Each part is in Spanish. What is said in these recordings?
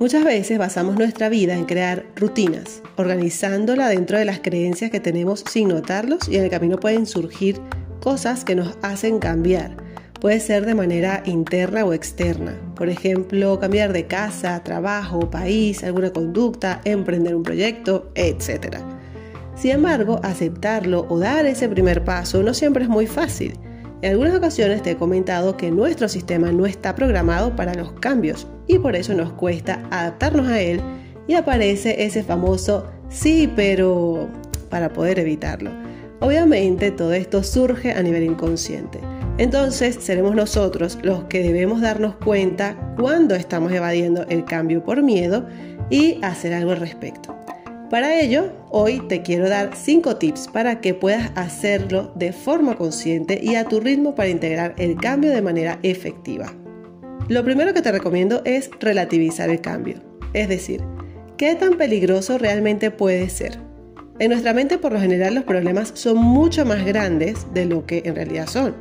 Muchas veces basamos nuestra vida en crear rutinas, organizándola dentro de las creencias que tenemos sin notarlos y en el camino pueden surgir cosas que nos hacen cambiar. Puede ser de manera interna o externa. Por ejemplo, cambiar de casa, trabajo, país, alguna conducta, emprender un proyecto, etc. Sin embargo, aceptarlo o dar ese primer paso no siempre es muy fácil. En algunas ocasiones te he comentado que nuestro sistema no está programado para los cambios y por eso nos cuesta adaptarnos a él y aparece ese famoso sí, pero para poder evitarlo. Obviamente todo esto surge a nivel inconsciente. Entonces seremos nosotros los que debemos darnos cuenta cuando estamos evadiendo el cambio por miedo y hacer algo al respecto. Para ello, hoy te quiero dar 5 tips para que puedas hacerlo de forma consciente y a tu ritmo para integrar el cambio de manera efectiva. Lo primero que te recomiendo es relativizar el cambio, es decir, ¿qué tan peligroso realmente puede ser? En nuestra mente por lo general los problemas son mucho más grandes de lo que en realidad son,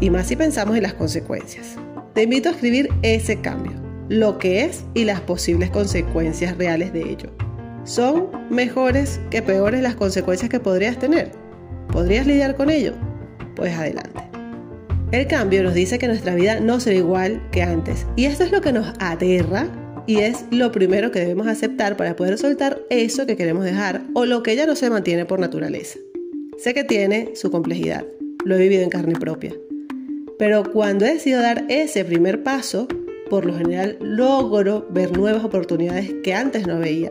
y más si pensamos en las consecuencias. Te invito a escribir ese cambio, lo que es y las posibles consecuencias reales de ello. ¿Son mejores que peores las consecuencias que podrías tener? ¿Podrías lidiar con ello? Pues adelante. El cambio nos dice que nuestra vida no será igual que antes y esto es lo que nos aterra y es lo primero que debemos aceptar para poder soltar eso que queremos dejar o lo que ya no se mantiene por naturaleza. Sé que tiene su complejidad, lo he vivido en carne propia, pero cuando he decidido dar ese primer paso, por lo general logro ver nuevas oportunidades que antes no veía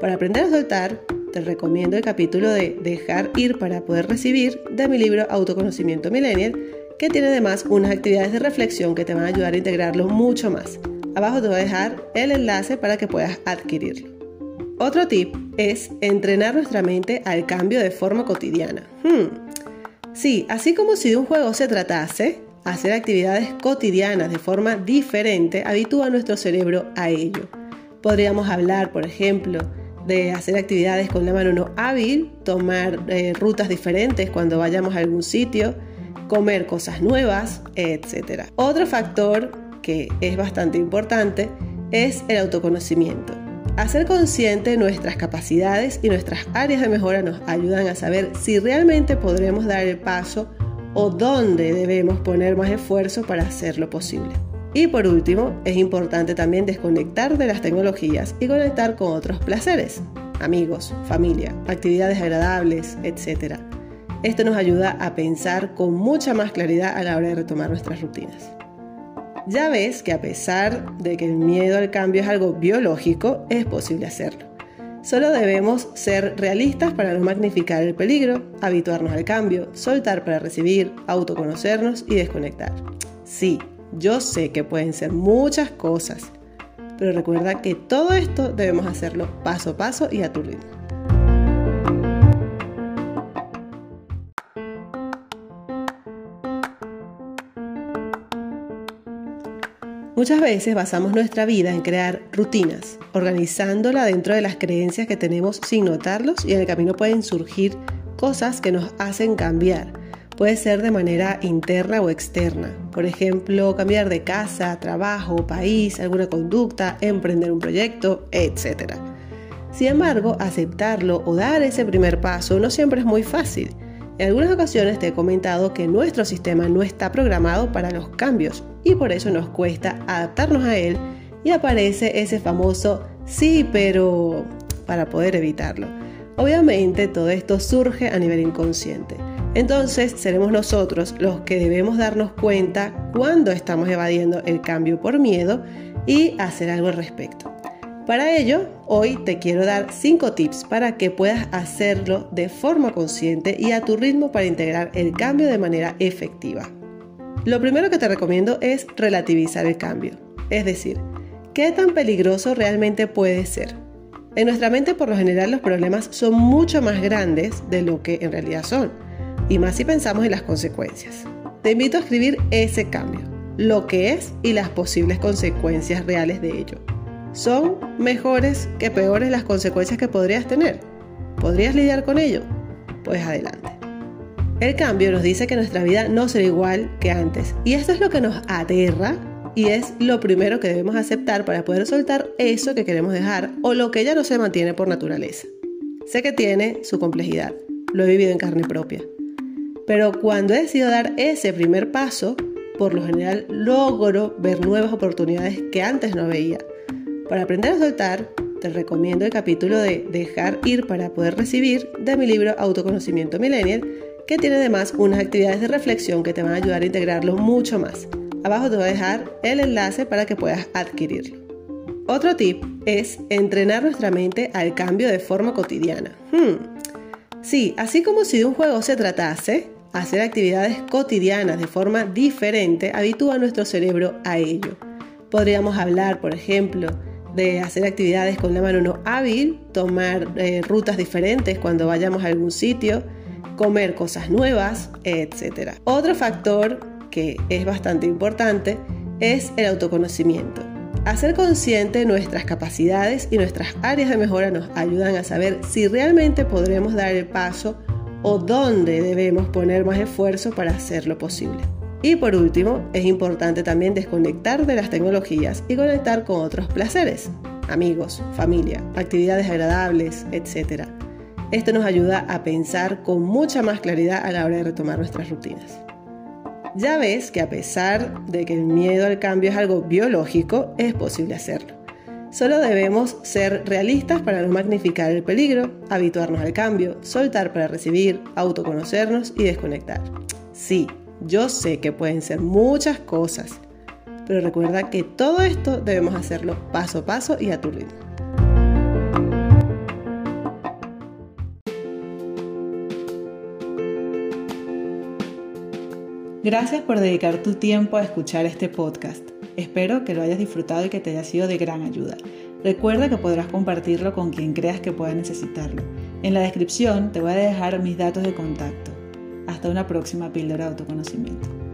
para aprender a soltar, te recomiendo el capítulo de Dejar ir para poder recibir de mi libro Autoconocimiento Millennial, que tiene además unas actividades de reflexión que te van a ayudar a integrarlo mucho más. Abajo te voy a dejar el enlace para que puedas adquirirlo. Otro tip es entrenar nuestra mente al cambio de forma cotidiana. Hmm. Sí, así como si de un juego se tratase, hacer actividades cotidianas de forma diferente habitúa nuestro cerebro a ello. Podríamos hablar, por ejemplo, de hacer actividades con la mano no hábil, tomar eh, rutas diferentes cuando vayamos a algún sitio, comer cosas nuevas, etc. Otro factor que es bastante importante es el autoconocimiento. Hacer consciente nuestras capacidades y nuestras áreas de mejora nos ayudan a saber si realmente podremos dar el paso o dónde debemos poner más esfuerzo para hacerlo posible. Y por último, es importante también desconectar de las tecnologías y conectar con otros placeres, amigos, familia, actividades agradables, etc. Esto nos ayuda a pensar con mucha más claridad a la hora de retomar nuestras rutinas. Ya ves que a pesar de que el miedo al cambio es algo biológico, es posible hacerlo. Solo debemos ser realistas para no magnificar el peligro, habituarnos al cambio, soltar para recibir, autoconocernos y desconectar. Sí, yo sé que pueden ser muchas cosas, pero recuerda que todo esto debemos hacerlo paso a paso y a tu ritmo. Muchas veces basamos nuestra vida en crear rutinas, organizándola dentro de las creencias que tenemos sin notarlos y en el camino pueden surgir cosas que nos hacen cambiar Puede ser de manera interna o externa. Por ejemplo, cambiar de casa, trabajo, país, alguna conducta, emprender un proyecto, etc. Sin embargo, aceptarlo o dar ese primer paso no siempre es muy fácil. En algunas ocasiones te he comentado que nuestro sistema no está programado para los cambios y por eso nos cuesta adaptarnos a él y aparece ese famoso sí, pero para poder evitarlo. Obviamente todo esto surge a nivel inconsciente. Entonces seremos nosotros los que debemos darnos cuenta cuando estamos evadiendo el cambio por miedo y hacer algo al respecto. Para ello, hoy te quiero dar 5 tips para que puedas hacerlo de forma consciente y a tu ritmo para integrar el cambio de manera efectiva. Lo primero que te recomiendo es relativizar el cambio, es decir, ¿qué tan peligroso realmente puede ser? En nuestra mente por lo general los problemas son mucho más grandes de lo que en realidad son y más si pensamos en las consecuencias. Te invito a escribir ese cambio, lo que es y las posibles consecuencias reales de ello. ¿Son mejores que peores las consecuencias que podrías tener? ¿Podrías lidiar con ello? Pues adelante. El cambio nos dice que nuestra vida no será igual que antes. Y esto es lo que nos aterra y es lo primero que debemos aceptar para poder soltar eso que queremos dejar o lo que ya no se mantiene por naturaleza. Sé que tiene su complejidad, lo he vivido en carne propia. Pero cuando he decidido dar ese primer paso, por lo general logro ver nuevas oportunidades que antes no veía. Para aprender a soltar, te recomiendo el capítulo de Dejar ir para poder recibir de mi libro Autoconocimiento Millennial que tiene además unas actividades de reflexión que te van a ayudar a integrarlo mucho más. Abajo te voy a dejar el enlace para que puedas adquirirlo. Otro tip es entrenar nuestra mente al cambio de forma cotidiana. Hmm. Sí, así como si de un juego se tratase, hacer actividades cotidianas de forma diferente habitúa nuestro cerebro a ello. Podríamos hablar, por ejemplo, de hacer actividades con la mano no hábil, tomar eh, rutas diferentes cuando vayamos a algún sitio, comer cosas nuevas, etc. Otro factor que es bastante importante es el autoconocimiento. Hacer consciente nuestras capacidades y nuestras áreas de mejora nos ayudan a saber si realmente podremos dar el paso o dónde debemos poner más esfuerzo para hacerlo posible. Y por último, es importante también desconectar de las tecnologías y conectar con otros placeres, amigos, familia, actividades agradables, etc. Esto nos ayuda a pensar con mucha más claridad a la hora de retomar nuestras rutinas. Ya ves que a pesar de que el miedo al cambio es algo biológico, es posible hacerlo. Solo debemos ser realistas para no magnificar el peligro, habituarnos al cambio, soltar para recibir, autoconocernos y desconectar. Sí, yo sé que pueden ser muchas cosas, pero recuerda que todo esto debemos hacerlo paso a paso y a tu ritmo. Gracias por dedicar tu tiempo a escuchar este podcast. Espero que lo hayas disfrutado y que te haya sido de gran ayuda. Recuerda que podrás compartirlo con quien creas que pueda necesitarlo. En la descripción te voy a dejar mis datos de contacto. Hasta una próxima píldora de autoconocimiento.